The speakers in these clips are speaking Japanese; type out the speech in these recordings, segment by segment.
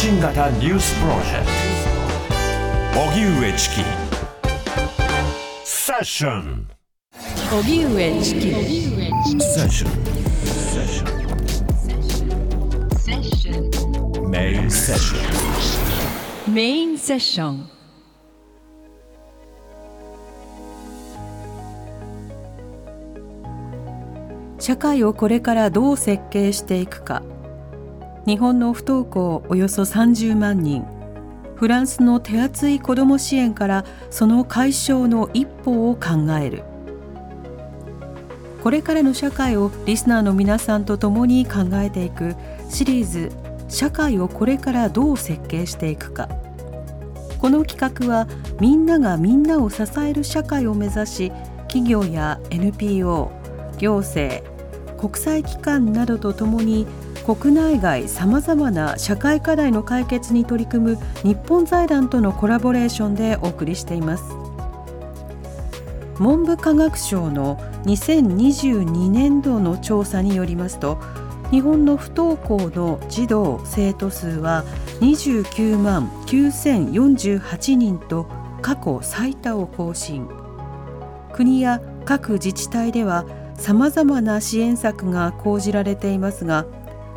信型ニュースプロジェクト。荻上チキ。セッション。荻上チキ。セッション。セッションメインセッションメインセッション社会をこれからどう設計していくか日本の不登校およそ30万人。フランスの手厚い子ども支援からその解消の一歩を考える。これからの社会をリスナーの皆さんと共に考えていくシリーズ「社会をこれからどう設計していくか」この企画はみんながみんなを支える社会を目指し企業や NPO 行政国際機関などとともに国内外さまざまな社会課題の解決に取り組む日本財団とのコラボレーションでお送りしています。文部科学省の2022年度の調査によりますと日本の不登校の児童生徒数は29万9048人と過去最多を更新。国や各自治体ではさまざまな支援策が講じられていますが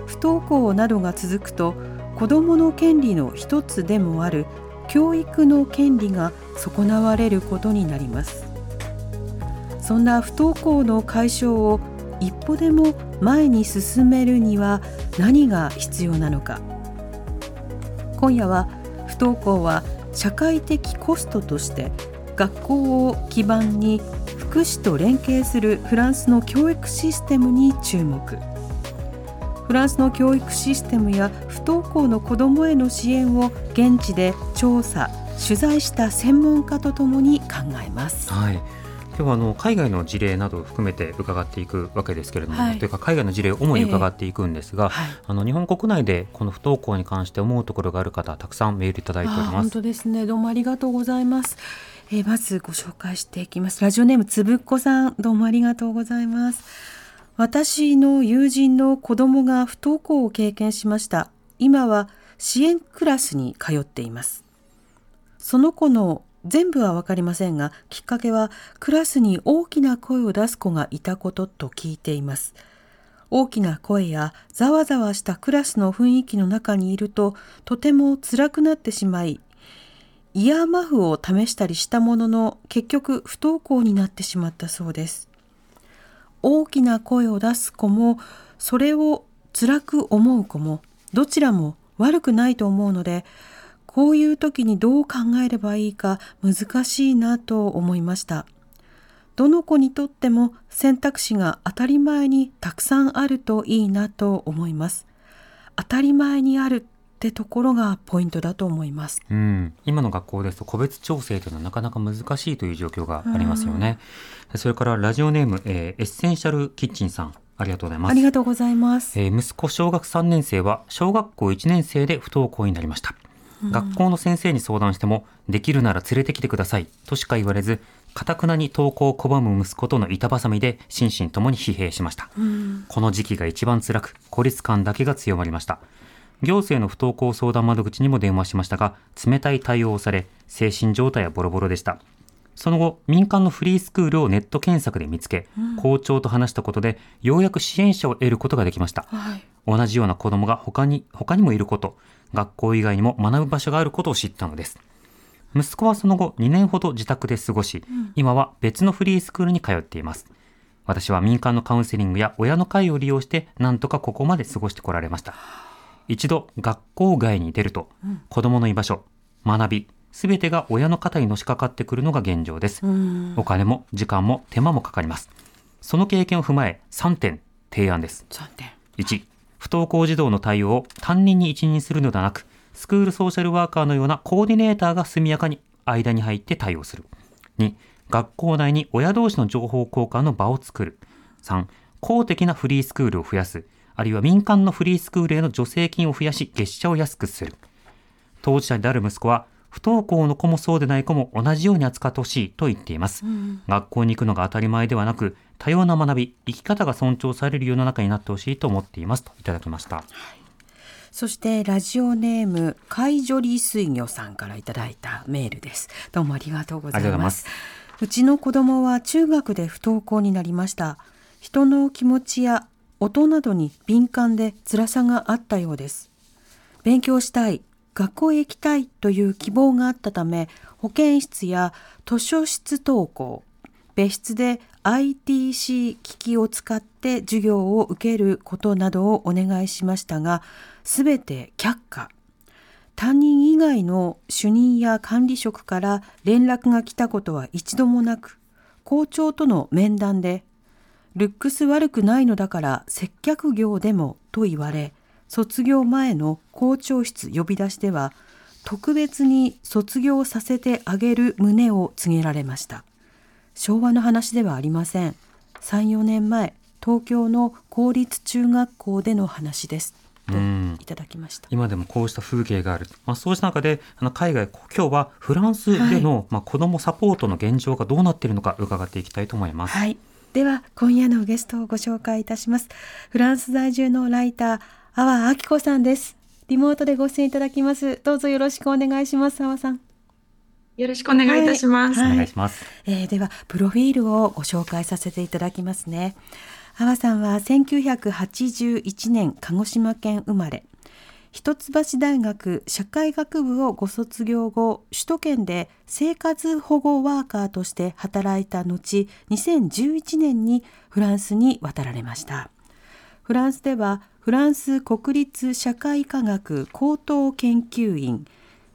不登校などが続くと子どもの権利の一つでもある教育の権利が損なわれることになります。そんな不登校の解消を一歩でも前に進めるには何が必要なのか。今夜は不登校は社会的コストとして学校を基盤に福祉と連携するフランスの教育システムに注目。フランスの教育システムや不登校の子どもへの支援を現地で調査取材した専門家とともに考えます。はい。今日はあの海外の事例などを含めて伺っていくわけですけれども、はい。というか海外の事例を主に伺っていくんですが、はい。あの日本国内でこの不登校に関して思うところがある方たくさんメールいただいておりあます。本当ですね。どうもありがとうございます、えーまずご紹介していきます。ラジオネームつぶっこさんどうもありがとうございます私の友人の子供が不登校を経験しました。今は支援クラスに通っています。その子の全部は分かりませんがきっかけはクラスに大きな声を出す子がいたことと聞いています。大きな声やざわざわしたクラスの雰囲気の中にいるととても辛くなってしまいイヤーマフを試したりしたものの結局不登校になってしまったそうです。大きな声を出す子もそれを辛く思う子もどちらも悪くないと思うのでこういう時にどう考えればいいか難しいなと思いました。どの子にとっても選択肢が当たり前にたくさんあるといいなと思います。当たり前にあるってところがポイントだと思います。うん、今の学校ですと個別調整というのはなかなか難しいという状況がありますよね。それからラジオネーム、えーエッセンシャルキッチンさん。ありがとうございます。あり。がとうございます。えー息子小学3年生は小学校1年生で不登校になりました、学校の先生に相談してもできるなら連れてきてください。としか言われずかたくなに登校を拒む息子との板挟みで心身ともに疲弊しました、この時期が一番辛く孤立感だけが強まりました行政の不登校相談窓口にも電話しましたが冷たい対応をされ精神状態はボロボロでしたその後、民間のフリースクールをネット検索で見つけ、校長と話したことで、ようやく支援者を得ることができました。はい同じような子供が他に、他にもいること、学校以外にも学ぶ場所があることを知ったのです。息子はその後2年ほど自宅で過ごし、今は別のフリースクールに通っています。私は民間のカウンセリングや親の会を利用して、なんとかここまで過ごしてこられました。一度学校外に出ると、子供の居場所、学び、すべてが親の肩にのしかかってくるのが現状です。うんお金も時間も手間もかかります。その経験を踏まえ3点提案です。残念1、不登校児童の対応を担任に一任するのではなく、スクールソーシャルワーカーのようなコーディネーターが速やかに間に入って対応する。2、学校内に親同士の情報交換の場を作る。3、公的なフリースクールを増やす。あるいは民間のフリースクールへの助成金を増やし、月謝を安くする。当事者である息子は、不登校の子もそうでない子も同じように扱ってほしいと言っています。学校に行くのが当たり前ではなく、多様な学び、生き方が尊重される世の中になってほしいと思っていますといただきました。そしてラジオネーム海女理水魚さんからいただいたメールですどうもありがとうございますうちの子供は中学で不登校になりました人の気持ちや音などに敏感で辛さがあったようです。勉強したい学校へ行きたいという希望があったため保健室や図書室登校別室で ITC 機器を使って授業を受けることなどをお願いしましたがすべて却下。担任以外の主任や管理職から連絡が来たことは一度もなく校長との面談でルックス悪くないのだから接客業でもと言われ卒業前の校長室呼び出しでは特別に卒業させてあげる旨を告げられました。昭和の話ではありません。34年前東京の公立中学校での話です。いただきました。今でもこうした風景がある、まあ、そうした中であの海外今日はフランスでの、まあ、子どもサポートの現状がどうなっているのか伺っていきたいと思います。はい。では、今夜のゲストをご紹介いたします。フランス在住のライター、阿波明子さんです。リモートでご出演いただきます。どうぞよろしくお願いします、阿波さん。よろしくお願いいたします。はいお願いします。えーでは、プロフィールをご紹介させていただきますね。阿波さんは1981年、鹿児島県生まれ。一橋大学社会学部をご卒業後、首都圏で生活保護ワーカーとして働いた後、2011年にフランスに渡られました。フランスではフランス国立社会科学高等研究院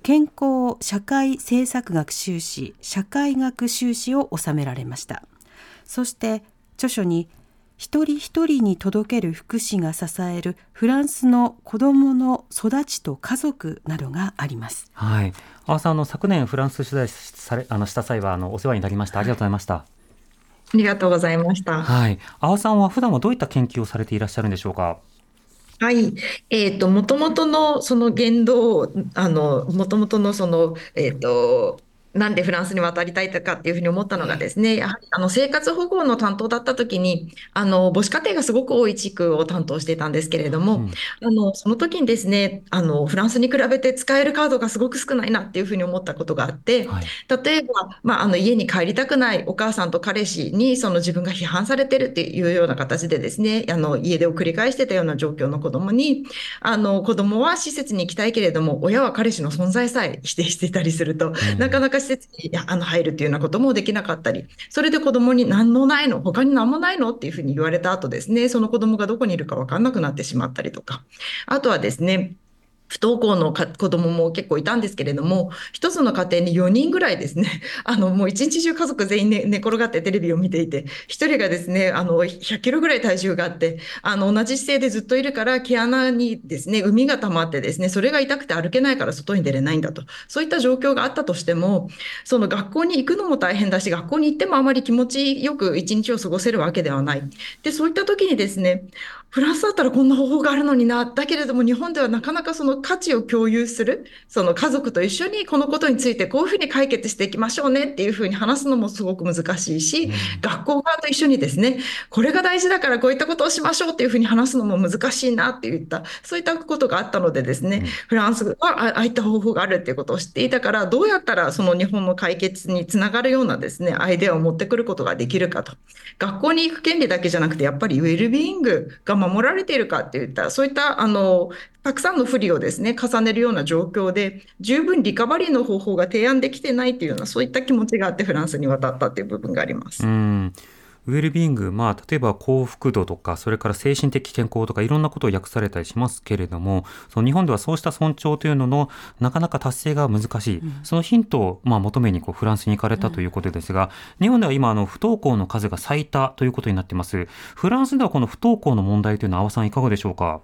健康社会政策学修士社会学修士を収められましたそして著書に一人一人に届ける福祉が支えるフランスの子どもの育ちと家族などがありますはい。阿波さん、あの昨年フランス取材されあのした際はあのお世話になりました。ありがとうございました。ありがとうございました。はい。阿波さんは普段はどういった研究をされていらっしゃるんでしょうか？はい。えっと、もともとのその言動を、あの、もともとのその、えっと、なんでフランスに渡りたいかっていうふうに思ったのがですね、やはりあの生活保護の担当だった時に、あの母子家庭がすごく多い地区を担当していたんですけれども、うんあのその時にですね、あのフランスに比べて使えるカードがすごく少ないなっていうふうに思ったことがあって、はい。例えば、まあ、あの家に帰りたくないお母さんと彼氏にその自分が批判されてるっていうような形でですね、あの家出を繰り返してたような状況の子供に、あの子供は施設に行きたいけれども、親は彼氏の存在さえ否定していたりすると、うん。なかなか施設にあの入るっていうようなこともできなかったり、それで子供に何もないの、他に何もないの？っていうふうに言われた後ですね、その子供がどこにいるか分かんなくなってしまったりとか、あとはですね、不登校の子供も結構いたんですけれども、一つの家庭に4人ぐらいですね、あの、もう一日中家族全員、ね、寝転がってテレビを見ていて、一人がですね、あの、100キロぐらい体重があって、あの、同じ姿勢でずっといるから、毛穴にですね、海が溜まってですね、それが痛くて歩けないから外に出れないんだと。そういった状況があったとしても、その学校に行くのも大変だし、学校に行ってもあまり気持ちよく一日を過ごせるわけではない。で、そういった時にですね、フランスだったらこんな方法があるのにな。だけれども日本ではなかなかその価値を共有する、その家族と一緒にこのことについてこういうふうに解決していきましょうねっていうふうに話すのもすごく難しいし、学校側と一緒にですね、これが大事だからこういったことをしましょうっていうふうに話すのも難しいなっていった、そういったことがあったのでですね、フランスはあああいった方法があるっていうことを知っていたから、どうやったらその日本の解決につながるようなですね、アイデアを持ってくることができるかと。学校に行く権利だけじゃなくて、やっぱりウェルビーイングが守られているかっていった、そういった、あの、たくさんの不利をですね、重ねるような状況で、十分リカバリーの方法が提案できてないっていうような、そういった気持ちがあってフランスに渡ったという部分がありますう。ん。ウェルビーイング、まあ、例えば幸福度とか、それから精神的健康とか、いろんなことを訳されたりしますけれども、その日本ではそうした尊重というのの、なかなか達成が難しい。そのヒントを、まあ、求めにこうフランスに行かれたということですが、日本では今、あの、不登校の数が最多ということになっています。フランスではこの不登校の問題というのは、阿波さんいかがでしょうか？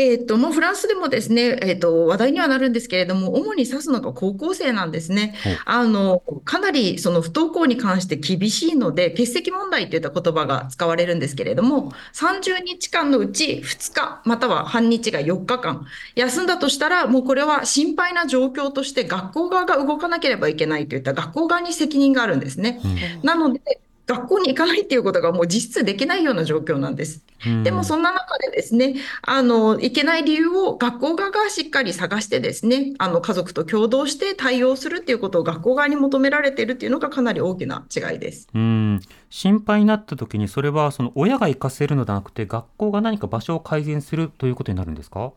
えっと、もうフランスでもですね、えっと、話題にはなるんですけれども、主に指すのが高校生なんですねほう。あの、かなりその不登校に関して厳しいので、欠席問題といった言葉が使われるんですけれども、30日間のうち2日、または半日が4日間、休んだとしたら、もうこれは心配な状況として学校側が動かなければいけないといった学校側に責任があるんですね。うんなので、学校に行かないっていうことがもう実質できないような状況なんです。うんでもそんな中でですね、あの、いけない理由を学校側がしっかり探してですね、あの、家族と共同して対応するっていうことを学校側に求められているっていうのがかなり大きな違いです。うん心配になった時にそれはその親が行かせるのではなくて学校が何か場所を改善するということになるんですか？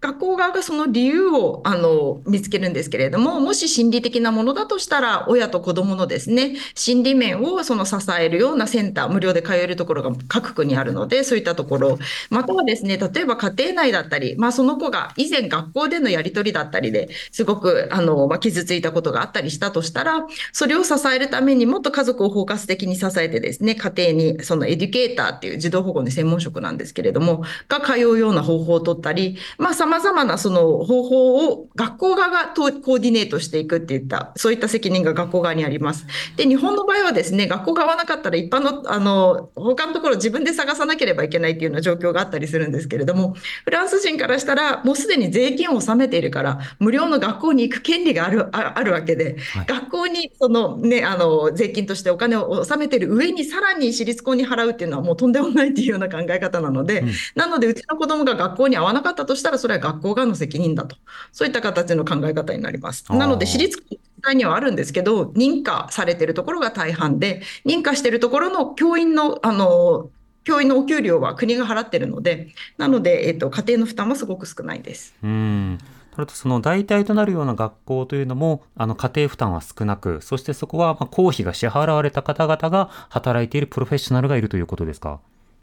学校側がその理由をあの見つけるんですけれども、もし心理的なものだとしたら、親と子どものですね、心理面をその支えるようなセンター、無料で通えるところが各区にあるので、そういったところ、またはですね、例えば家庭内だったり、まあ、その子が以前学校でのやり取りだったりですごくあの、まあ、傷ついたことがあったりしたとしたら、それを支えるためにもっと家族を包括的に支えてですね、家庭にそのエデュケーターっていう児童保護の専門職なんですけれども、が通うような方法を取ったり、まあ、様々なその方法を学校側がとコーディネートしていくっていった、そういった責任が学校側にあります。で、日本の場合はですね、学校が合わなかったら一般の、あの、他のところ自分で探さなければいけないっていうような状況があったりするんですけれども、フランス人からしたら、もうすでに税金を納めているから、無料の学校に行く権利がある、ああるわけで、はい学校にそのね、あの、税金としてお金を納めている上に、さらに私立校に払うっていうのはもうとんでもないっていうような考え方なので、うんなので、うちの子供が学校に合わなかったとしたら、それは学校側の責任だと。そういった形の考え方になります。なので、私立体にはあるんですけど、認可されているところが大半で、認可しているところの教員の、あの、教員のお給料は国が払ってるので、なので、えっと、家庭の負担はすごく少ないです。うんそれとその代替となるような学校というのもあの家庭負担は少なくそしてそこはまあ公費が支払われた方々が働いているプロフェッショナルがいるということですか？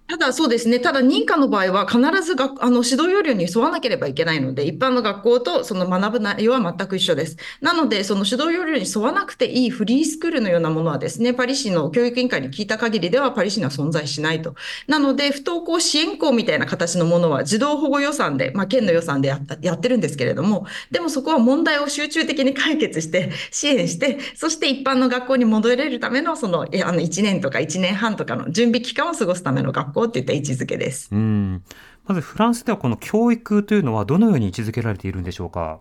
ただそうですね、ただ認可の場合は必ずがあの指導要領に沿わなければいけないので、一般の学校とその学ぶ内容は全く一緒です。なので、その指導要領に沿わなくていいフリースクールのようなものはですね、パリ市の教育委員会に聞いた限りではパリ市には存在しないと。なので、不登校支援校みたいな形のものは児童保護予算で、まあ、県の予算でやったやってるんですけれども、でもそこは問題を集中的に解決して、支援して、そして一般の学校に戻れるための、その、あの1年とか1年半とかの準備期間を過ごすための学校っていった位置づけです。うんまずフランスではこの教育というのはどのように位置づけられているんでしょうか？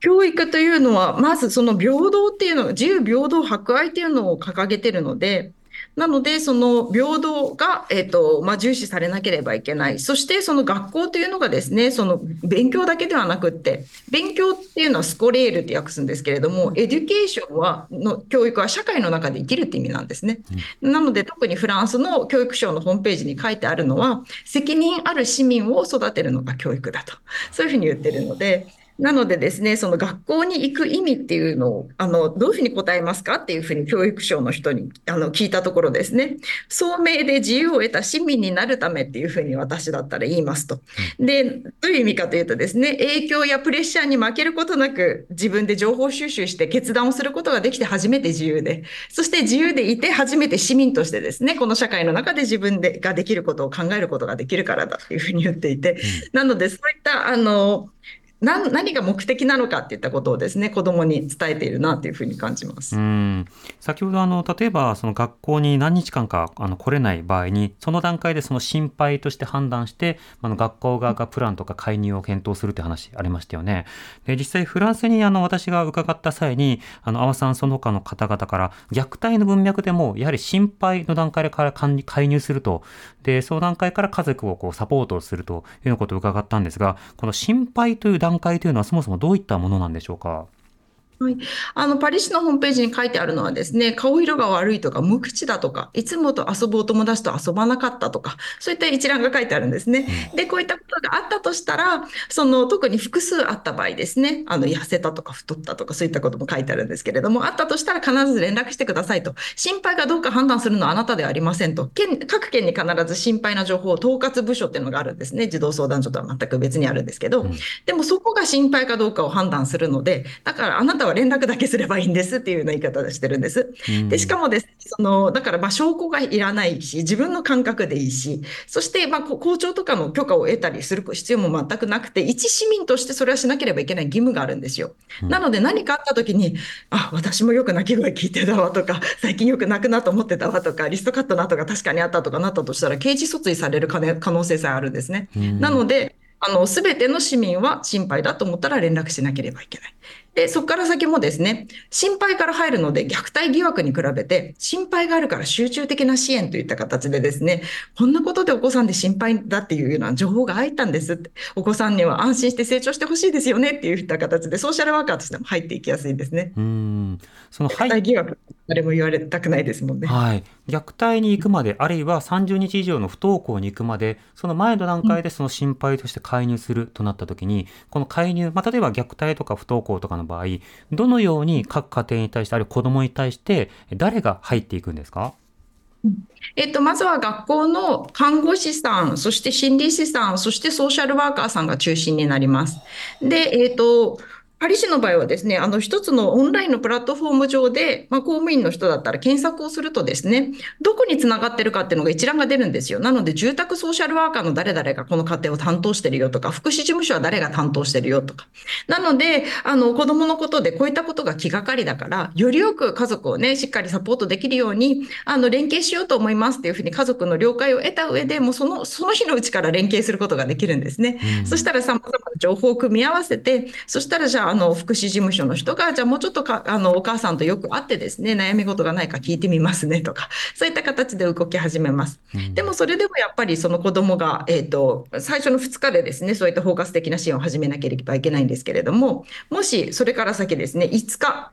教育というのは、まずその平等っていうの、自由平等博愛っていうのを掲げてるので、なので、その平等が、えっと、まあ、重視されなければいけない。そして、その学校というのがですね、その勉強だけではなくって、勉強っていうのは scolaire って訳すんですけれども、 éducation は、の教育は社会の中で生きるって意味なんですね。なので、特にフランスの教育省のホームページに書いてあるのは、責任ある市民を育てるのが教育だと。そういうふうに言ってるので、なのでですね、その学校に行く意味っていうのを、あの、どういうふうに答えますかっていうふうに教育省の人にあの聞いたところですね、聡明で自由を得た市民になるためっていうふうに私だったら言いますと。で、どういう意味かというとですね、影響やプレッシャーに負けることなく自分で情報収集して決断をすることができて初めて自由で、そして自由でいて初めて市民としてですね、この社会の中で自分でができることを考えることができるからだっていうふうに言っていて、なのでそういった、あの、何何が目的なのかっていったことをですね、子供に伝えているなというふうに感じます。うん先ほどあの例えばその学校に何日間かあの来れない場合にその段階でその心配として判断してあの学校側がプランとか介入を検討するって話ありましたよね。で実際フランスにあの私が伺った際にあの阿波さんその他の方々から虐待の文脈でもやはり心配の段階から介入するとで相談会から家族をこうサポートするというようなことを伺ったんですがこの心配という段階というのはそもそもどういったものなんでしょうか？はい、あのパリ市のホームページに書いてあるのはですね、顔色が悪いとか無口だとか、いつもと遊ぶお友達と遊ばなかったとか、そういった一覧が書いてあるんですね。で、こういったことがあったとしたら、その特に複数あった場合ですね、あの痩せたとか太ったとかそういったことも書いてあるんですけれども、あったとしたら必ず連絡してくださいと。心配かどうか判断するのはあなたではありませんと。県各県に必ず心配な情報を統括部署っていうのがあるんですね。児童相談所とは全く別にあるんですけど、うんでもそこが心配かどうかを判断するので、だからあなたは連絡だけすればいいんですっていうような言い方をしてるんです。で、しかもですね、その、だからまあ証拠がいらないし、自分の感覚でいいし、そしてまあこ校長とかの許可を得たりする必要も全くなくて、一市民としてそれはしなければいけない義務があるんですよ。なので何かあった時に、あ、私もよく泣き声聞いてたわとか、最近よく泣くなと思ってたわとか、リストカットの跡が確かにあったとかなったとしたら、刑事訴追される可能可能性さえあるんですね。なので、あの、すべての市民は心配だと思ったら連絡しなければいけない。で、そこから先もですね、心配から入るので、虐待疑惑に比べて、心配があるから集中的な支援といった形でですね、こんなことでお子さんで心配だっていうような情報が入ったんですって、お子さんには安心して成長してほしいですよねっていった形で、ソーシャルワーカーとしても入っていきやすいですね。うん。その、虐はい待疑惑、誰も言われたくないですもんね。はい、虐待に行くまで、あるいは30日以上の不登校に行くまで、その前の段階でその心配として介入するとなったときに、この介入、まあ、例えば虐待とか不登校とかの場合、どのように各家庭に対して、あるいは子供に対して、誰が入っていくんですか？えっと、まずは学校の看護師さん、そして心理師さん、そしてソーシャルワーカーさんが中心になります。で、えっと、パリ市の場合はですね、あの一つのオンラインのプラットフォーム上で、まあ、公務員の人だったら検索をするとですね、どこにつながってるかっていうのが一覧が出るんですよ。なので、住宅ソーシャルワーカーの誰々がこの家庭を担当してるよとか、福祉事務所は誰が担当してるよとか。なので、あの子供のことでこういったことが気がかりだから、よりよく家族をね、しっかりサポートできるように、あの連携しようと思いますっていうふうに家族の了解を得た上で、もうそのその日のうちから連携することができるんですね。そしたらさまざまな情報を組み合わせて、そしたらじゃあ、あの福祉事務所の人が、じゃあもうちょっとかあのお母さんとよく会ってですね、悩み事がないか聞いてみますねとか、そういった形で動き始めます。でもそれでもやっぱりその子供が、えっと、最初の2日でですね、そういった包括的な支援を始めなければいけないんですけれども、もしそれから先ですね、5日、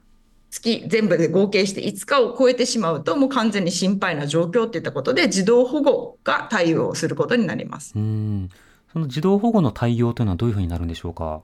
月全部で合計して5日を超えてしまうと、もう完全に心配な状況っていったことで、児童保護が対応することになります。うん。その児童保護の対応というのはどういうふうになるんでしょうか？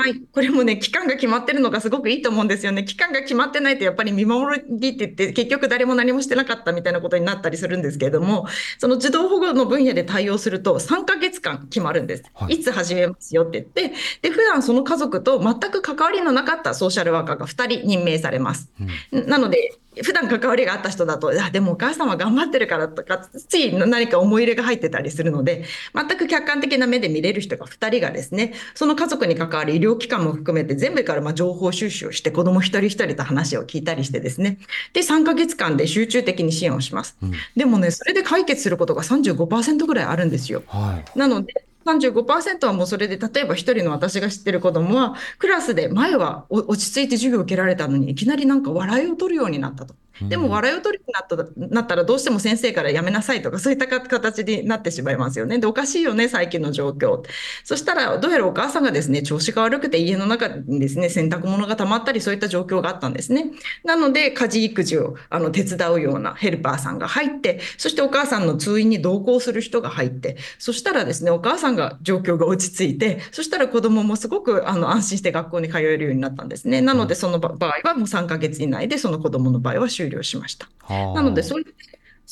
はい、これもね、期間が決まってるのがすごくいいと思うんですよね。期間が決まってないと、やっぱり見守りって言って、結局誰も何もしてなかったみたいなことになったりするんですけれども、その児童保護の分野で対応すると、3ヶ月間決まるんです。はいいつ始めますよって言って、で、普段その家族と全く関わりのなかったソーシャルワーカーが2人任命されます。なので、普段関わりがあった人だと、あ、でもお母さんは頑張ってるからとか、つい何か思い入れが入ってたりするので、全く客観的な目で見れる人が2人がですね、その家族に関わる医療機関も含めて全部からまあ情報収集をして、子供一人一人と話を聞いたりしてですね、で、3ヶ月間で集中的に支援をします。でもね、それで解決することが35%ぐらいあるんですよ。はい。なので、35%はもうそれで、例えば一人の私が知ってる子供は、クラスで前は落ち着いて授業を受けられたのに、いきなりなんか笑いを取るようになったと。でも笑いを取るようになったなったら、どうしても先生からやめなさいとか、そういったか形になってしまいますよね。で、おかしいよね、最近の状況。そしたら、どうやらお母さんがですね、調子が悪くて家の中にですね、洗濯物が溜まったり、そういった状況があったんですね。なので、家事育児をあの手伝うようなヘルパーさんが入って、そしてお母さんの通院に同行する人が入って、そしたらですね、お母さんが状況が落ち着いて、そしたら子供もすごくあの安心して学校に通えるようになったんですね。なので、その場場合はもう3ヶ月以内で、その子供の場合は終了しました。はあなので、そういった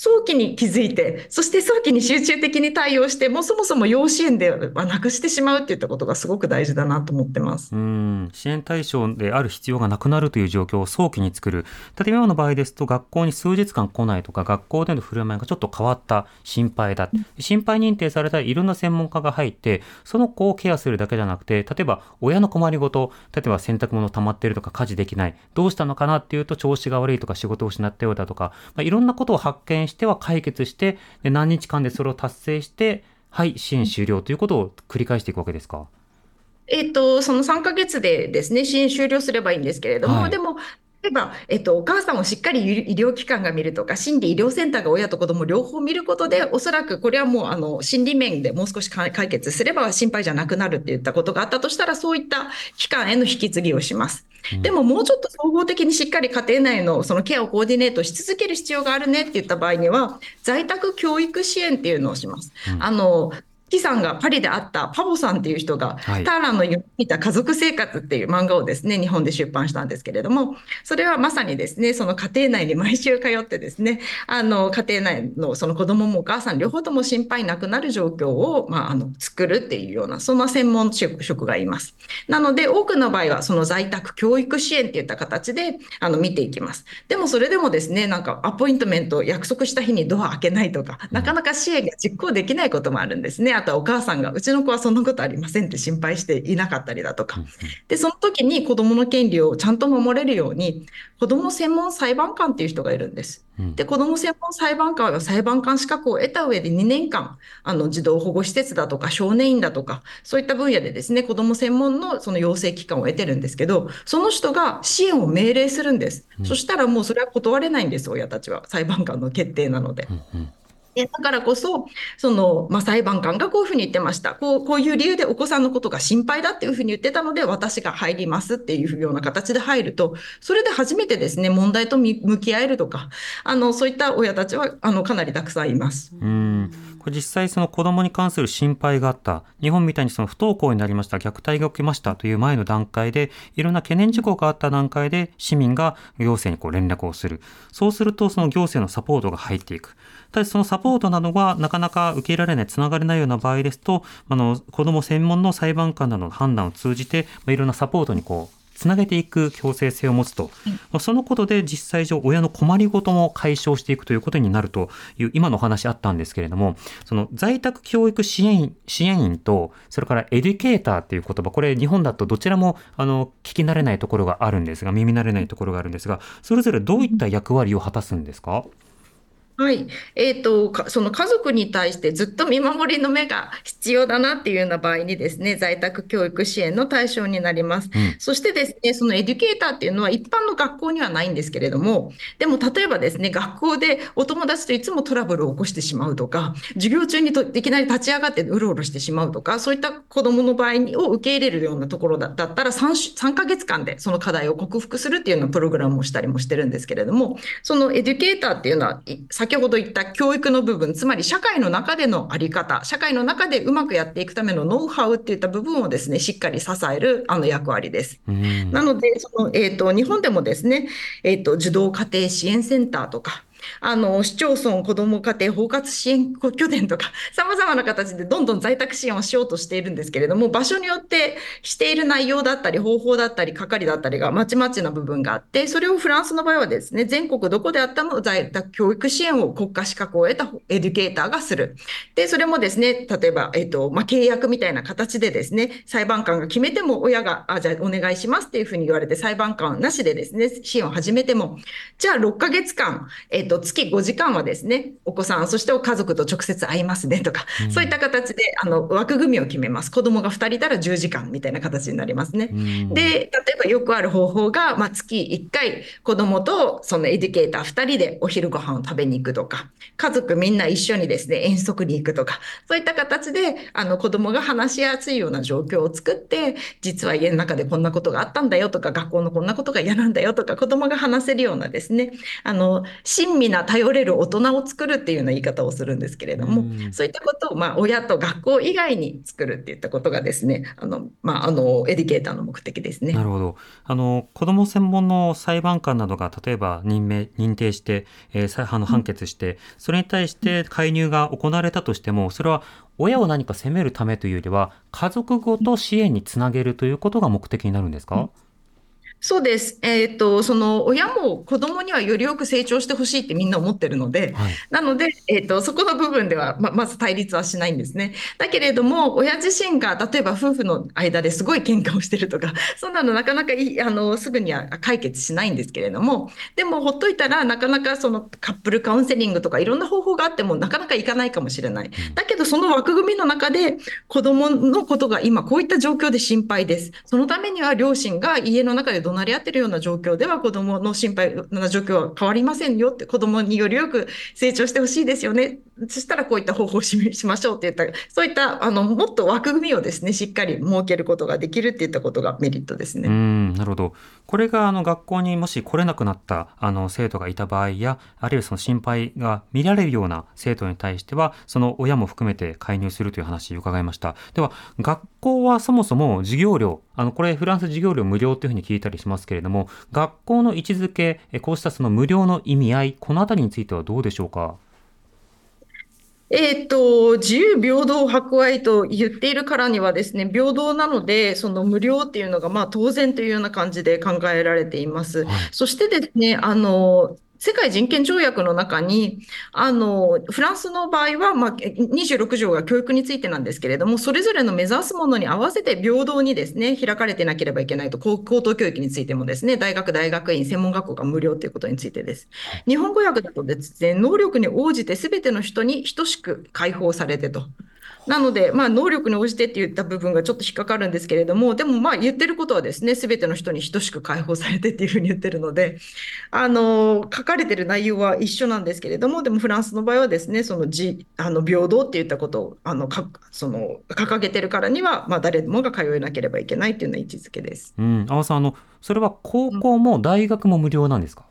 早期に気づいて、そして早期に集中的に対応して、もうそもそも要支援ではなくしてしまうっていったことがすごく大事だなと思ってます。うん支援対象である必要がなくなるという状況を早期に作る。例えば今の場合ですと、学校に数日間来ないとか、学校での振る舞いがちょっと変わった、心配だ。心配認定されたらいろんな専門家が入って、その子をケアするだけじゃなくて、例えば親の困りごと、例えば洗濯物溜まってるとか家事できない、どうしたのかなっていうと調子が悪いとか仕事を失ったようだとか、まあ、いろんなことを発見しては解決して、で何日間でそれを達成して、はい、支援終了ということを繰り返していくわけですか？えっと、その3ヶ月でですね、支援終了すればいいんですけれども、はいでも、例えば、えっと、お母さんをしっかり医療機関が見るとか、心理医療センターが親と子供両方見ることで、おそらくこれはもうあの心理面でもう少し解解決すれば心配じゃなくなるっていったことがあったとしたら、そういった機関への引き継ぎをします。でももうちょっと総合的にしっかり家庭内のそのケアをコーディネートし続ける必要があるねって言った場合には、在宅教育支援っていうのをします。あのキさんがパリで会ったパボさんっていう人が、はいターランの夢見た家族生活っていう漫画をですね、日本で出版したんですけれども、それはまさにですね、その家庭内に毎週通ってですね、あの家庭内のその子供もお母さん両方とも心配なくなる状況を、まあ、あの作るっていうような、そんな専門職職がいます。なので、多くの場合はその在宅教育支援っていった形であの見ていきます。でもそれでもですね、なんかアポイントメントを約束した日にドア開けないとか、なかなか支援が実行できないこともあるんですね。あとはお母さんが、うちの子はそんなことありませんって心配していなかったりだとか。で、その時に子供の権利をちゃんと守れるように、子供専門裁判官っていう人がいるんです。うんで、子ども専門裁判官は裁判官資格を得た上で2年間、あの児童保護施設だとか少年院だとか、そういった分野でですね、子ども専門のその養成機関を得てるんですけど、その人が支援を命令するんです。そしたらもうそれは断れないんです、親たちは。裁判官の決定なので。うんだからこそ、その、まあ、裁判官がこういうふうに言ってました。こう、こういう理由でお子さんのことが心配だっていうふうに言ってたので、私が入りますっていうような形で入ると、それで初めてですね、問題と向き合えるとか、あの、そういった親たちは、あの、かなりたくさんいます。うん。これ実際その子供に関する心配があった。日本みたいにその不登校になりました。虐待が起きましたという前の段階でいろんな懸念事項があった段階で市民が行政にこう連絡をする。そうするとその行政のサポートが入っていく。ただしそのサポートなどがなかなか受け入れられないつながれないような場合ですとあの子供専門の裁判官などの判断を通じて、まあ、いろんなサポートにこうつなげていく強制性を持つと、まあそのことで実際上親の困りごとも解消していくということになるという今のお話あったんですけれどもその在宅教育支援員支援員とそれからエデュケーターっていう言葉これ日本だとどちらもあの聞き慣れないところがあるんですが耳慣れないところがあるんですがそれぞれどういった役割を果たすんですか、はい。えっ、と、かその家族に対してずっと見守りの目が必要だなっていうような場合にですね、在宅教育支援の対象になります。うんそしてですね、そのエデュケーターっていうのは一般の学校にはないんですけれども、でも例えばですね、学校でお友達といつもトラブルを起こしてしまうとか、授業中にといきなり立ち上がってうろうろしてしまうとか、そういった子供の場合にを受け入れるようなところだだったら3週、3ヶ月間でその課題を克服するっていうようなプログラムをしたりもしてるんですけれども、そのエデュケーターっていうのは、い先ほど言った教育の部分、つまり社会の中でのあり方、社会の中でうまくやっていくためのノウハウっていった部分をですね、しっかり支えるあの役割です。うんなので、そのえー、と日本でもですね、えー、と児童家庭支援センターとか、あの市町村子ども家庭包括支援拠点とか、さまざまな形でどんどん在宅支援をしようとしているんですけれども、場所によってしている内容だったり、方法だったり、係だったりがまちまちな部分があって、それをフランスの場合はですね、全国どこであっても在宅教育支援を国家資格を得たエデュケーターがする。で、それもですね、例えば、えっ、と、まあ、契約みたいな形でですね、裁判官が決めても親が、あ、じゃあお願いしますっていうふうに言われて、裁判官なしでですね、支援を始めても、じゃあ6ヶ月間、えっ、と、月5時間はですね、お子さん、そしてお家族と直接会いますねとか、そういった形で、あの、枠組みを決めます。子供が2人いたら10時間みたいな形になりますね。うんで、例えばよくある方法が、まあ、月1回子供とそのエデュケーター2人でお昼ご飯を食べに行くとか、家族みんな一緒にですね、遠足に行くとか、そういった形で、あの子供が話しやすいような状況を作って、実は家の中でこんなことがあったんだよとか、学校のこんなことが嫌なんだよとか、子供が話せるようなですね、あの、親身な頼れる大人を作るっていうような言い方をするんですけれども、うん。そういったことを、まあ、親と学校以外に作るっていったことがですね、あの、まあ、あの、エデュケーターの目的ですね。なるほど。あの、子供専門の裁判官などが、例えば任命、認定して、えーさあの判決して、それに対して介入が行われたとしても、それは親を何か責めるためというよりは、家族ごと支援につなげるということが目的になるんですか、そうです。えっと、その親も子供にはよりよく成長してほしいってみんな思ってるので、はい。なので、えっと、そこの部分ではままず対立はしないんですね。だけれども、親自身が例えば夫婦の間ですごい喧嘩をしてるとか、そんなのなかなかいいあのすぐには解決しないんですけれども、でもほっといたらなかなかそのカップルカウンセリングとかいろんな方法があってもなかなかいかないかもしれない。だけどその枠組みの中で子供のことが今こういった状況で心配です。そのためには両親が家の中で怒鳴り合ってるような状況では子供の心配な状況は変わりませんよって子供によりよく成長してほしいですよね。そしたらこういった方法をししましょうって言ったそういったあのもっと枠組みをですねしっかり設けることができるっていったことがメリットですね。うん、なるほど。これがあの学校にもし来れなくなったあの生徒がいた場合や、あるいはその心配が見られるような生徒に対しては、その親も含めて介入するという話を伺いました。では、学校はそもそも授業料、あの、これフランス授業料無料というふうに聞いたりしますけれども、学校の位置づけ、えこうしたその無料の意味合い、このあたりについてはどうでしょうか？えーと、自由平等博愛と言っているからにはですね、平等なので、その無料っていうのがまあ当然というような感じで考えられています。はいそしてですね、あの、世界人権条約の中に、あの、フランスの場合は、まあ、26条が教育についてなんですけれども、それぞれの目指すものに合わせて平等にですね、開かれてなければいけないと、高等教育についてもですね、大学、大学院、専門学校が無料ということについてです。日本語訳だとですね、能力に応じて全ての人に等しく解放されてと。なので、まあ、能力に応じてって言った部分がちょっと引っかかるんですけれども、でもまあ言ってることはですね、すべての人に等しく解放されてっていうふうに言ってるので、あの、書かれてる内容は一緒なんですけれども、でもフランスの場合はですね、そのじあの平等って言ったことをあのかその掲げてるからには、まあ、誰もが通えなければいけないっていうのは位置づけです。うん、阿波さん、あの、それは高校も大学も無料なんですか？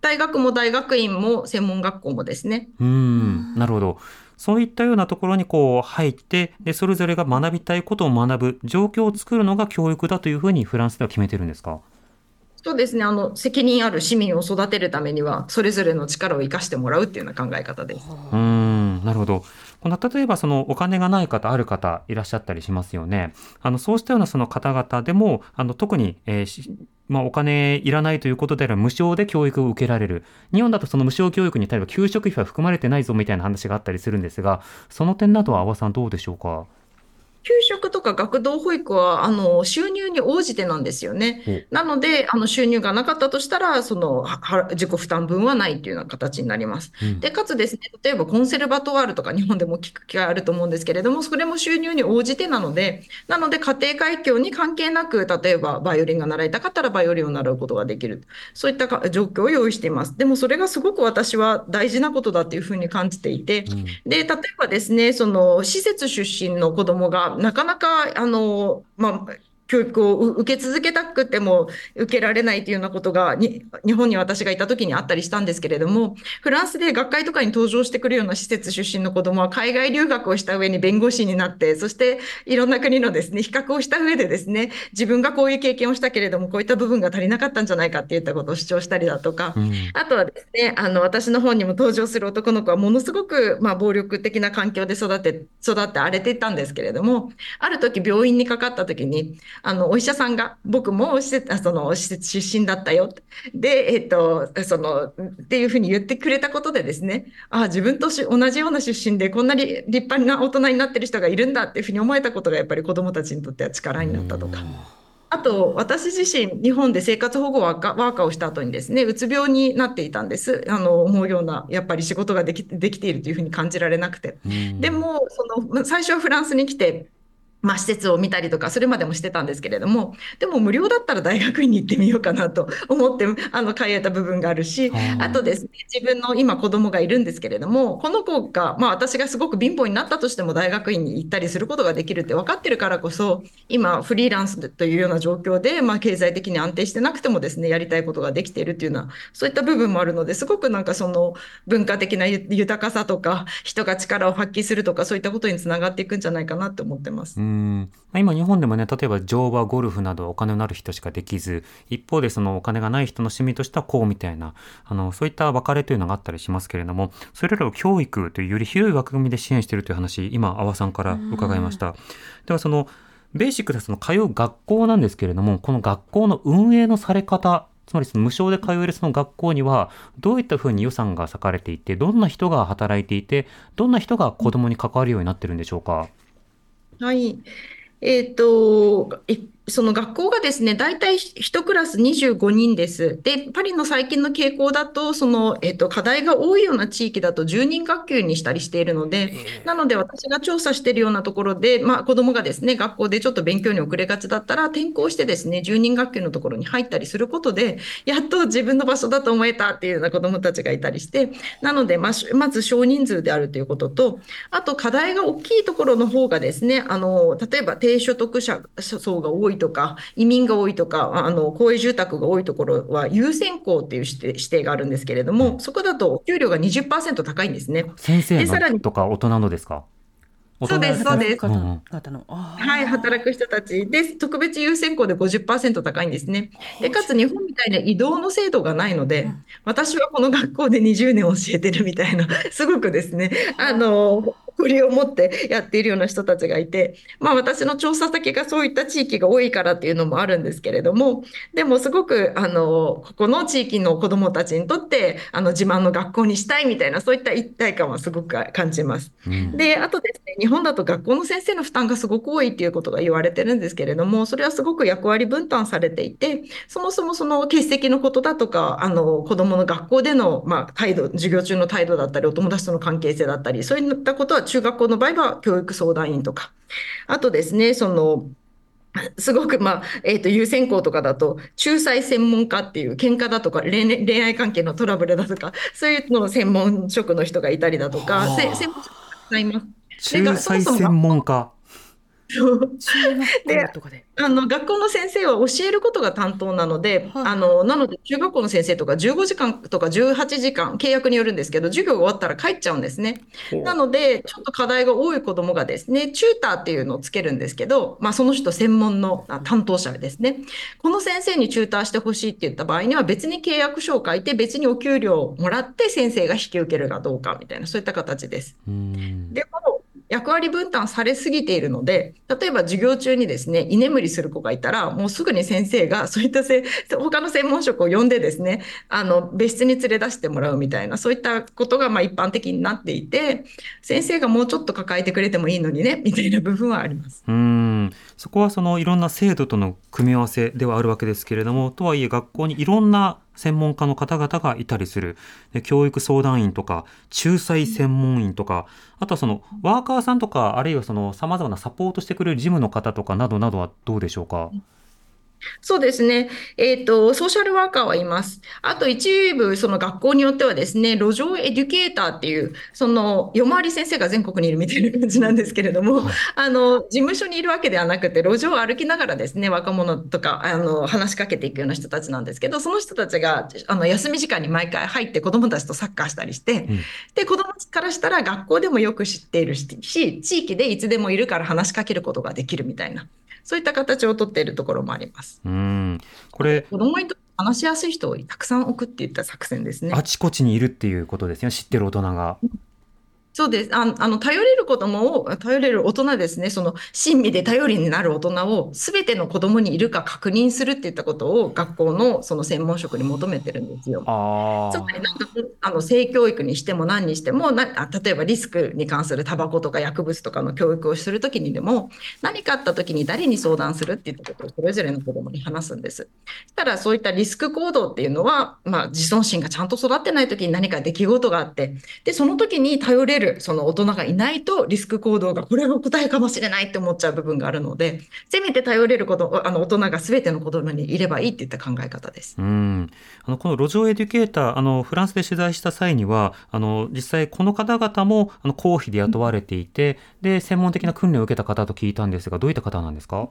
大学も大学院も専門学校もですね。うん、なるほど。そういったようなところにこう入って、で、それぞれが学びたいことを学ぶ状況を作るのが教育だというふうにフランスでは決めてるんですか？そうですね、あの責任ある市民を育てるためには、それぞれの力を生かしてもらうっていうような考え方です。うーん、なるほど。この例えばそのお金がない方、ある方いらっしゃったりしますよね。あのそうしたようなその方々でも、あの特に、えーまあ、お金いらないということであれば無償で教育を受けられる。日本だとその無償教育に例えば給食費は含まれてないぞみたいな話があったりするんですが、その点などは阿波さんどうでしょうか？給食とか学童保育はあの収入に応じてなんですよね。なので、あの収入がなかったとしたら、そのはは自己負担分はないというような形になります。うんで、かつですね、例えばコンセルバトワールとか日本でも聞く機会あると思うんですけれども、それも収入に応じてなので、なので家庭環境に関係なく、例えばバイオリンが習いたかったらバイオリンを習うことができる。そういったか状況を用意しています。でもそれがすごく私は大事なことだというふうに感じていて、で、例えばですね、その施設出身の子供がなかなか、あの、まあ、教育をう受け続けたくても受けられないというようなことがに日本に私がいた時にあったりしたんですけれども、フランスで学会とかに登場してくるような施設出身の子どもは海外留学をした上に弁護士になって、そしていろんな国のですね、比較をした上でですね、自分がこういう経験をしたけれども、こういった部分が足りなかったんじゃないかっていったことを主張したりだとか、うん。あとはですね、あの、私の本にも登場する男の子はものすごく、まあ、暴力的な環境で育て、育って荒れていったんですけれども、ある時病院にかかった時に、あの、お医者さんが、僕も施設、あその、施設出身だったよ。で、えっと、その、っていうふうに言ってくれたことでですね、あ自分とし同じような出身で、こんなに立派な大人になってる人がいるんだっていうふうに思えたことが、やっぱり子供たちにとっては力になったとか。あと、私自身、日本で生活保護ワーカーワーカーをした後にですね、うつ病になっていたんです。あの、思うような、やっぱり仕事ができ、できているというふうに感じられなくて。うんでも、その、ま最初はフランスに来て、まあ、施設を見たりとか、それまでもしてたんですけれども、でも無料だったら大学院に行ってみようかなと 思って、あの、通えた部分があるし、あとですね、自分の今子供がいるんですけれども、この子が、まあ私がすごく貧乏になったとしても大学院に行ったりすることができるって分かってるからこそ、今フリーランスというような状況で、まあ経済的に安定してなくてもですね、やりたいことができているっていうような、そういった部分もあるので、すごくなんかその文化的な豊かさとか、人が力を発揮するとか、そういったことにつながっていくんじゃないかなって思ってますう。んまあ今日本でもね、例えば乗馬、ゴルフなどお金のある人しかできず、一方でそのお金がない人の趣味としてはこうみたいな、あの、そういった分かれというのがあったりしますけれども、それらを教育というより広い枠組みで支援しているという話、今、阿波さんから伺いました。ではその、ベーシックでその通う学校なんですけれども、この学校の運営のされ方、つまりその無償で通えるその学校には、どういったふうに予算が割かれていて、どんな人が働いていて、どんな人が子供に関わるようになってるんでしょうか？はい。えっと、一その学校がですね、大体1クラス25人です。で、パリの最近の傾向だと、その、えっと、課題が多いような地域だと10人学級にしたりしているので、なので私が調査しているようなところで、まあ子供がですね、学校でちょっと勉強に遅れがちだったら、転校してですね、10人学級のところに入ったりすることで、やっと自分の場所だと思えたっていうような子供たちがいたりして、なので、まあ、しまず少人数であるということと、あと課題が大きいところの方がですね、あの、例えば低所得者層が多いとか、移民が多いとか、あの、公営住宅が多いところは優先校っていう指定指定があるんですけれども、そこだとお給料が20%高いんですね。先生のとか大人のですか？そうですそうです。はい、働く人たち。で、特別優先校で50%高いんですね。で、かつ日本みたいな移動の制度がないので、私はこの学校で20年教えてるみたいな、すごくですね、あの、誇りを持ってやっているような人たちがいて、まあ私の調査先がそういった地域が多いからっていうのもあるんですけれども、でもすごく、あの、ここの地域の子どもたちにとって、あの、自慢の学校にしたいみたいな、そういった一体感はすごく感じます。うんで、あとですね、日本だと学校の先生の負担がすごく多いっていうことが言われてるんですけれども、それはすごく役割分担されていて、そもそもその欠席のことだとか、あの、子供の学校での、まあ、態度、授業中の態度だったり、お友達との関係性だったり、そういったことは中学校の場合は教育相談員とか、あとですね、その、すごく、まあ、えっと、優先校とかだと、仲裁専門家っていう、喧嘩だとか、恋愛恋愛関係のトラブルだとか、そういうのの専門職の人がいたりだとか、せ専門職がいます。で仲裁専門家。で。あの学校の先生は教えることが担当なので、はいあのなので中学校の先生とか15時間とか18時間契約によるんですけど授業が終わったら帰っちゃうんですね。なのでちょっと課題が多い子どもがですねチューターっていうのをつけるんですけど、まあ、その人専門のあ担当者ですねこの先生にチューターしてほしいって言った場合には別に契約書を書いて別にお給料をもらって先生が引き受けるかどうかみたいなそういった形です。うんでも役割分担されすぎているので、例えば授業中にですね、居眠りする子がいたら、もうすぐに先生がそういったせ他の専門職を呼んでですね、あの別室に連れ出してもらうみたいな、そういったことがま一般的になっていて、先生がもうちょっと抱えてくれてもいいのにね、みたいな部分はあります。うんそこはそのいろんな制度との組み合わせではあるわけですけれどもとはいえ学校にいろんな専門家の方々がいたりする。で教育相談員とか仲裁専門員とかあとはそのワーカーさんとかあるいはその様々なサポートしてくれる事務の方とかなどなどはどうでしょうか？そうですね。えっと、ソーシャルワーカーはいます。あと一部、その学校によってはですね、路上エデュケーターっていう、その夜回り先生が全国にいるみたいな感じなんですけれども、あの、事務所にいるわけではなくて、路上を歩きながらですね、若者とか、あの、話しかけていくような人たちなんですけど、その人たちが、あの、休み時間に毎回入って子供たちとサッカーしたりして、うんで、子供からしたら学校でもよく知っているし、地域でいつでもいるから話しかけることができるみたいな、そういった形をとっているところもあります。うんこれ子供にとって話しやすい人をたくさん置くっていった作戦ですね。あちこちにいるっていうことですよ知ってる大人が。そうです。ああの、頼れる子供を、頼れる大人ですね。その、親身で頼りになる大人を、すべての子供にいるか確認するっていったことを、学校のその専門職に求めてるんですよ。あつまりなんかあの性教育にしても何にしてもなあ例えばリスクに関するタバコとか薬物とかの教育をするときにでも何かあったときに誰に相談するっていったことをそれぞれの子どもに話すんです。そしたらそういったリスク行動っていうのは、まあ、自尊心がちゃんと育ってないときに何か出来事があってでその時に頼れるその大人がいないとリスク行動がこれが答えかもしれないって思っちゃう部分があるのでせめて頼れることあの大人が全ての子どもにいればいいっていった考え方です。うん、あのこの路上エデュケーターあのフランスで取材した際にはあの実際この方々もあの公費で雇われていてで専門的な訓練を受けた方と聞いたんですがどういった方なんですか？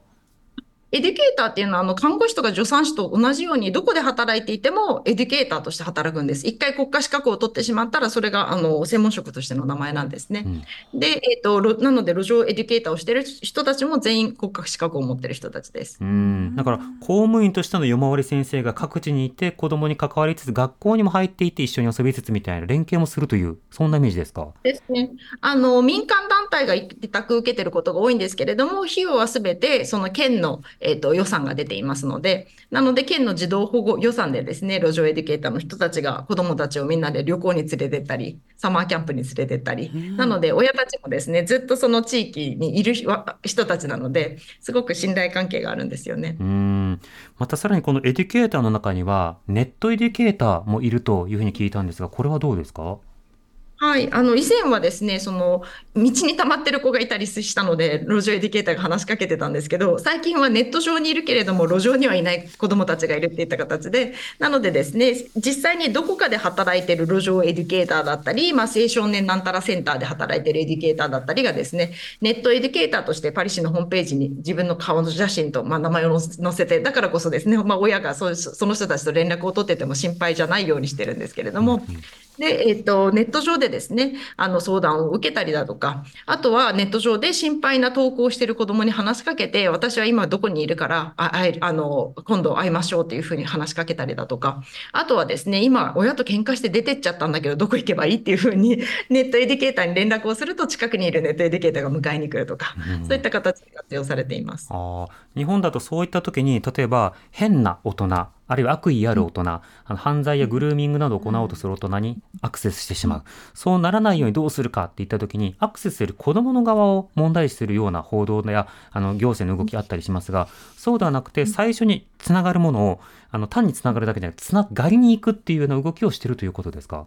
エデュケーターっていうのは、あの、看護師とか助産師と同じように、どこで働いていても、エデュケーターとして働くんです。一回国家資格を取ってしまったら、それが、あの、専門職としての名前なんですね。で、えっと、ろなので、路上エデュケーターをしている人たちも全員国家資格を持っている人たちです。うんだから公務員としての夜回り先生が各地にいて子供に関わりつつ学校にも入っていて一緒に遊びつつみたいな連携もするというそんなイメージですか？ですね。あの、民間団体が委託受けてることが多いんですけれども、費用はすべて、その県の、えっと、予算が出ていますので、なので、県の児童保護予算でですね、路上エデュケーターの人たちが子供たちをみんなで旅行に連れてったり、サマーキャンプに連れてったり、なので、親たちもですね、ずっとその地域にいる人人たちなので、すごく信頼関係があるんですよね。うん。またさらにこのエデュケーターの中にはネットエデュケーターもいるというふうに聞いたんですがこれはどうですか？はい、あの以前はですね、その道に溜まってる子がいたりしたので、路上エデュケーターが話しかけてたんですけど、最近はネット上にいるけれども、路上にはいない子どもたちがいるっていった形で、なのでですね、実際にどこかで働いてる路上エデュケーターだったり、まあ、青少年なんたらセンターで働いてるエデュケーターだったりがですね、ネットエデュケーターとしてパリ市のホームページに自分の顔の写真と、まあ、名前を載せて、だからこそですね、まあ、親がその人たちと連絡を取ってても心配じゃないようにしてるんですけれども、で、えっと、ネット上でですね、あの相談を受けたりだとか、あとはネット上で心配な投稿をしている子供に話しかけて、私は今どこにいるから、あ会えあの今度会いましょうっていうふうに話しかけたりだとか、あとはですね、今親と喧嘩して出てっちゃったんだけど、どこ行けばいいっていうふうに、ネットエディケーターに連絡をすると、近くにいるネットエディケーターが迎えに来るとか、そういった形で活用されています。あー日本だとそういった時に例えば変な大人あるいは悪意ある大人、あの犯罪やグルーミングなどを行おうとする大人にアクセスしてしまう、そうならないようにどうするかっていった時にアクセスする子どもの側を問題視するような報道やあの行政の動きあったりしますがそうではなくて最初につながるものをあの単につながるだけじゃなくてつながりに行くっていうような動きをしているということですか？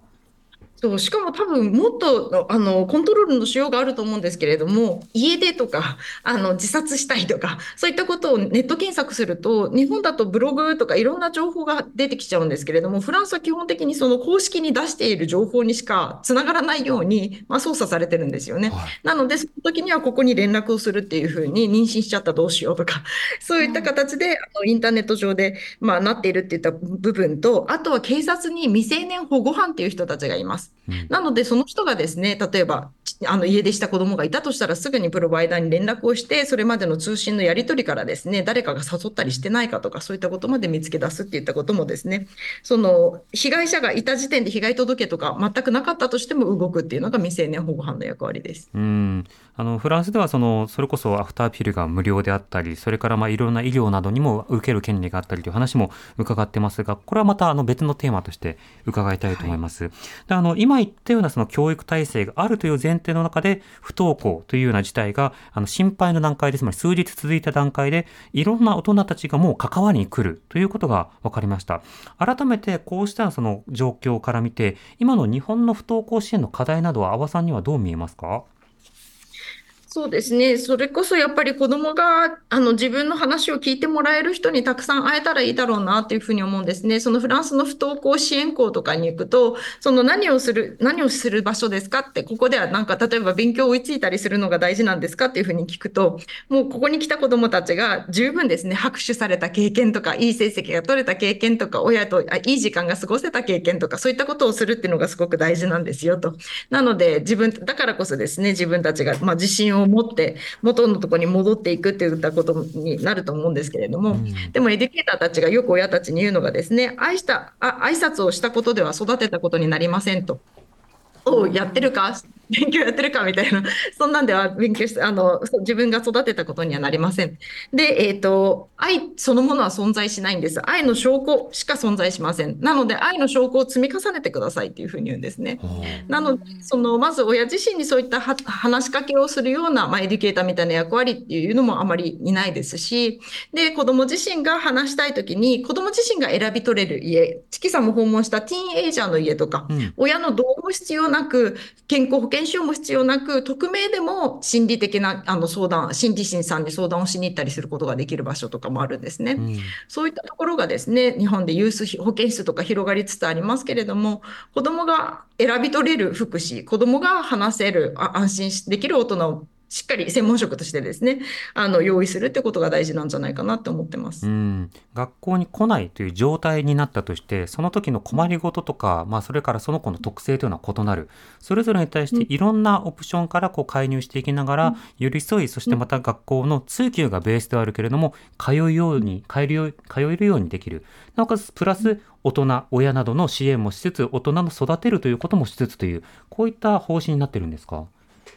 そうしかも多分もっとあのコントロールのしようがあると思うんですけれども家出とかあの自殺したいとかそういったことをネット検索すると日本だとブログとかいろんな情報が出てきちゃうんですけれどもフランスは基本的にその公式に出している情報にしかつながらないように、まあ、操作されてるんですよね。はいなのでその時にはここに連絡をするっていうふうに妊娠しちゃったどうしようとか そういった形であのインターネット上で、まあ、なっているっていった部分とあとは警察に未成年保護犯っていう人たちがいます。なので、その人がですね、例えば、あの家出した子供がいたとしたら、すぐにプロバイダーに連絡をして、それまでの通信のやり取りからですね、誰かが誘ったりしてないかとか、そういったことまで見つけ出すっていったこともですね、その被害者がいた時点で被害届とか全くなかったとしても動くっていうのが未成年保護犯の役割です。うんあのフランスではそのそれこそアフターピルが無料であったりそれからまあいろんな医療などにも受ける権利があったりという話も伺ってますがこれはまたあの別のテーマとして伺いたいと思います。であの今言ったようなその教育体制があるという前提の中で不登校というような事態があの心配の段階でつまり数日続いた段階でいろんな大人たちがもう関わりに来るということが分かりました。改めてこうしたその状況から見て今の日本の不登校支援の課題などは阿波さんにはどう見えますか？そうですね。それこそやっぱり子供があの自分の話を聞いてもらえる人にたくさん会えたらいいだろうなっていうふうに思うんですね。そのフランスの不登校支援校とかに行くと、その何をする、何をする場所ですかって、ここではなんか例えば勉強追いついたりするのが大事なんですかっていうふうに聞くと、もうここに来た子供たちが十分ですね、拍手された経験とか、いい成績が取れた経験とか、親といい時間が過ごせた経験とか、そういったことをするっていうのがすごく大事なんですよと。なので、自分、だからこそですね、自分たちが、まあ、自信を持って、元のところに戻っていくっていったことになると思うんですけれども、でもエデュケーターたちがよく親たちに言うのがですね、愛した、あ挨拶をしたことでは育てたことになりませんと。をやってるか？勉強やってるかみたいな、そんなんでは勉強して、あの、自分が育てたことにはなりません。で、えっ、と、愛そのものは存在しないんです。愛の証拠しか存在しません。なので、愛の証拠を積み重ねてくださいっていうふうに言うんですね。なので、その、まず親自身にそういったは話しかけをするような、まあ、エデュケーターみたいな役割っていうのもあまりいないですし、で、子供自身が話したいときに、子供自身が選び取れる家、チキさんも訪問したティーンエイジャーの家とか、うん親の同意も必要なく、健康保険証も必要なく、匿名でも心理的なあの相談、心理師さんに相談をしに行ったりすることができる場所とかもあるんですね。うんそういったところがですね、日本でユース保健室とか広がりつつありますけれども、子どもが選び取れる福祉、子どもが話せる、あ安心しできる大人をしっかり専門職としてですね、あの用意するってことが大事なんじゃないかなって思ってます。うん、学校に来ないという状態になったとしてその時の困りごととか、まあ、それからその子の特性というのは異なる。それぞれに対していろんなオプションからこう介入していきながら、寄り添いそしてまた学校の通級がベースではあるけれども通うように通えるよう通えるようにできる。なおかつプラス大人親などの支援もしつつ大人の育てるということもしつつというこういった方針になってるんですか？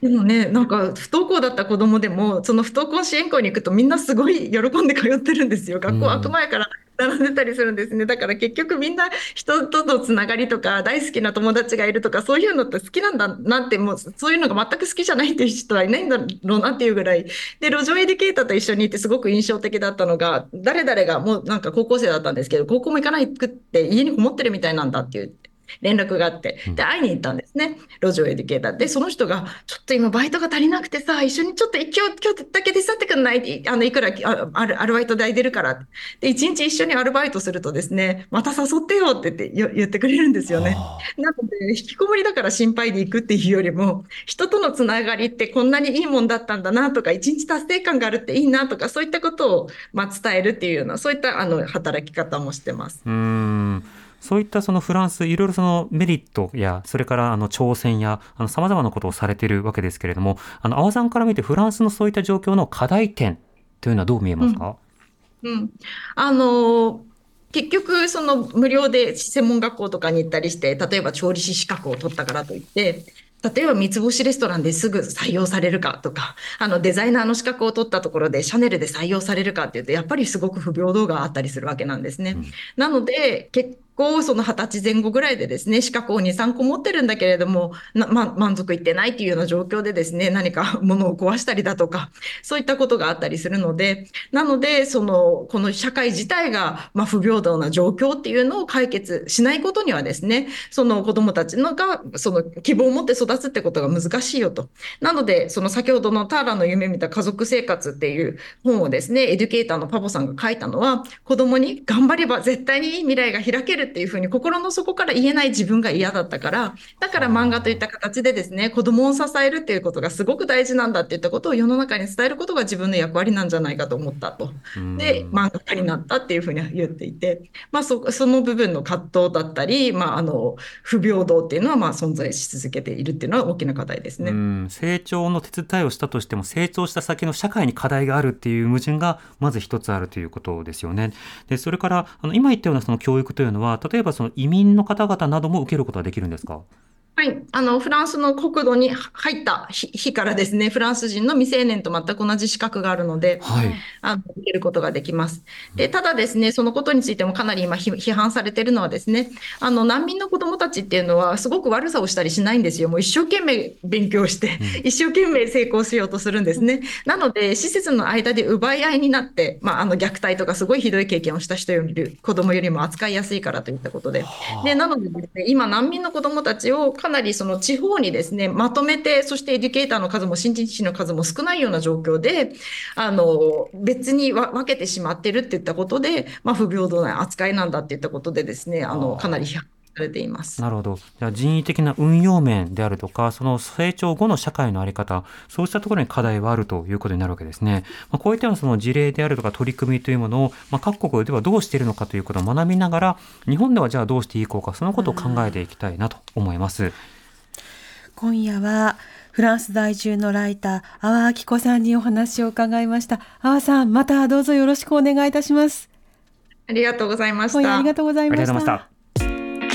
でもね、なんか不登校だった子供でも、その不登校支援校に行くとみんなすごい喜んで通ってるんですよ。学校開く前から並んでたりするんですね。だから結局みんな人とのつながりとか大好きな友達がいるとかそういうのって好きなんだなってもうそういうのが全く好きじゃないっていう人はいないんだろうなっていうぐらい。で、路上エデュケーターと一緒にいてすごく印象的だったのが、誰々がもうなんか高校生だったんですけど、高校も行かないくって家にこもってるみたいなんだっていう。連絡があって、で、会いに行ったんですね。路上エデュケーターで、その人が、ちょっと今バイトが足りなくてさ、一緒にちょっと今日、今日だけ手伝ってくんない？あの、いくらああるアルバイト代出るから。で、一日一緒にアルバイトするとですね、また誘ってよって言ってよ言ってくれるんですよね。なので、引きこもりだから心配で行くっていうよりも、人とのつながりってこんなにいいもんだったんだなとか、一日達成感があるっていいなとか、そういったことを、まあ、伝えるっていうような、そういったあの働き方もしてます。うーんそういったそのフランスいろいろそのメリットやそれからあの挑戦やあの様々なことをされているわけですけれどもあの阿波さんから見てフランスのそういった状況の課題点というのはどう見えますか、うん、あの結局、その無料で専門学校とかに行ったりして、例えば調理師資格を取ったからといって、例えば三つ星レストランですぐ採用されるかとか、あのデザイナーの資格を取ったところでシャネルで採用されるかっていうと、やっぱりすごく不平等があったりするわけなんですね。うん。なので、結構その20歳前後ぐらいでですね、資格を2、3個持ってるんだけれども、ま、満足いってないっていうような状況でですね、何か 物を壊したりだとか、そういったことがあったりするので、なので、その、この社会自体が、まあ、不平等な状況っていうのを解決しないことにはですね、その子供たちのが、その希望を持って育つってことが難しいよと。なので、その先ほどのターラの夢見た家族生活っていう本をですね、エデュケーターのパポさんが書いたのは、子供に頑張れば絶対に未来が開けるっていうふうに心の底から言えない自分が嫌だったから、だから漫画といった形でですね、子供を支えるっていうことがすごく大事なんだっていったことを世の中に伝えることが自分の役割なんじゃないかと思ったと。で、漫画家になったっていうふうに言っていて、まあそ、その部分の葛藤だったり、まあ、あの、不平等っていうのはまあ存在し続けているっていうのは大きな課題ですね。うん成長の手伝いをしたとしても成長した先の社会に課題があるっていう矛盾がまず一つあるということですよね。でそれからあの今言ったようなその教育というのは例えばその移民の方々なども受けることはできるんですか？はい。あの、フランスの国土に入った日日からですね、フランス人の未成年と全く同じ資格があるので、はい。あの受けることができます。で、ただですね、そのことについてもかなり今ひ批判されているのはですね、あの、難民の子供たちっていうのはすごく悪さをしたりしないんですよ。もう一生懸命勉強して、一生懸命成功しようとするんですね。なので、施設の間で奪い合いになって、まあ、あの、虐待とかすごいひどい経験をした人より、子供よりも扱いやすいからといったことで。で、なのでね、今、難民の子供たちをかなりその地方にですね、まとめて、そしてエデュケーターの数も新人師の数も少ないような状況で、あの、別にわ分けてしまってるっていったことで、まあ、不平等な扱いなんだっていったことでですね、あの、かなり批判されています。なるほど。じゃあ人為的な運用面であるとか、その成長後の社会のあり方、そうしたところに課題はあるということになるわけですね。まあ、こういったようなその事例であるとか取り組みというものを、まあ、各国ではどうしているのかということを学びながら、日本ではじゃあどうしていこうか、そのことを考えていきたいなと思います。今夜はフランス在住のライター阿波明子さんにお話を伺いました阿波さんまたどうぞよろしくお願いいたしますありがとうございました今夜あり。がとうございました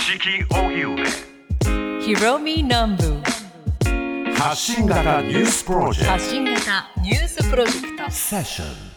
した。四季荻上ヒロミ南部発信型ニュースプロジェクト。セッション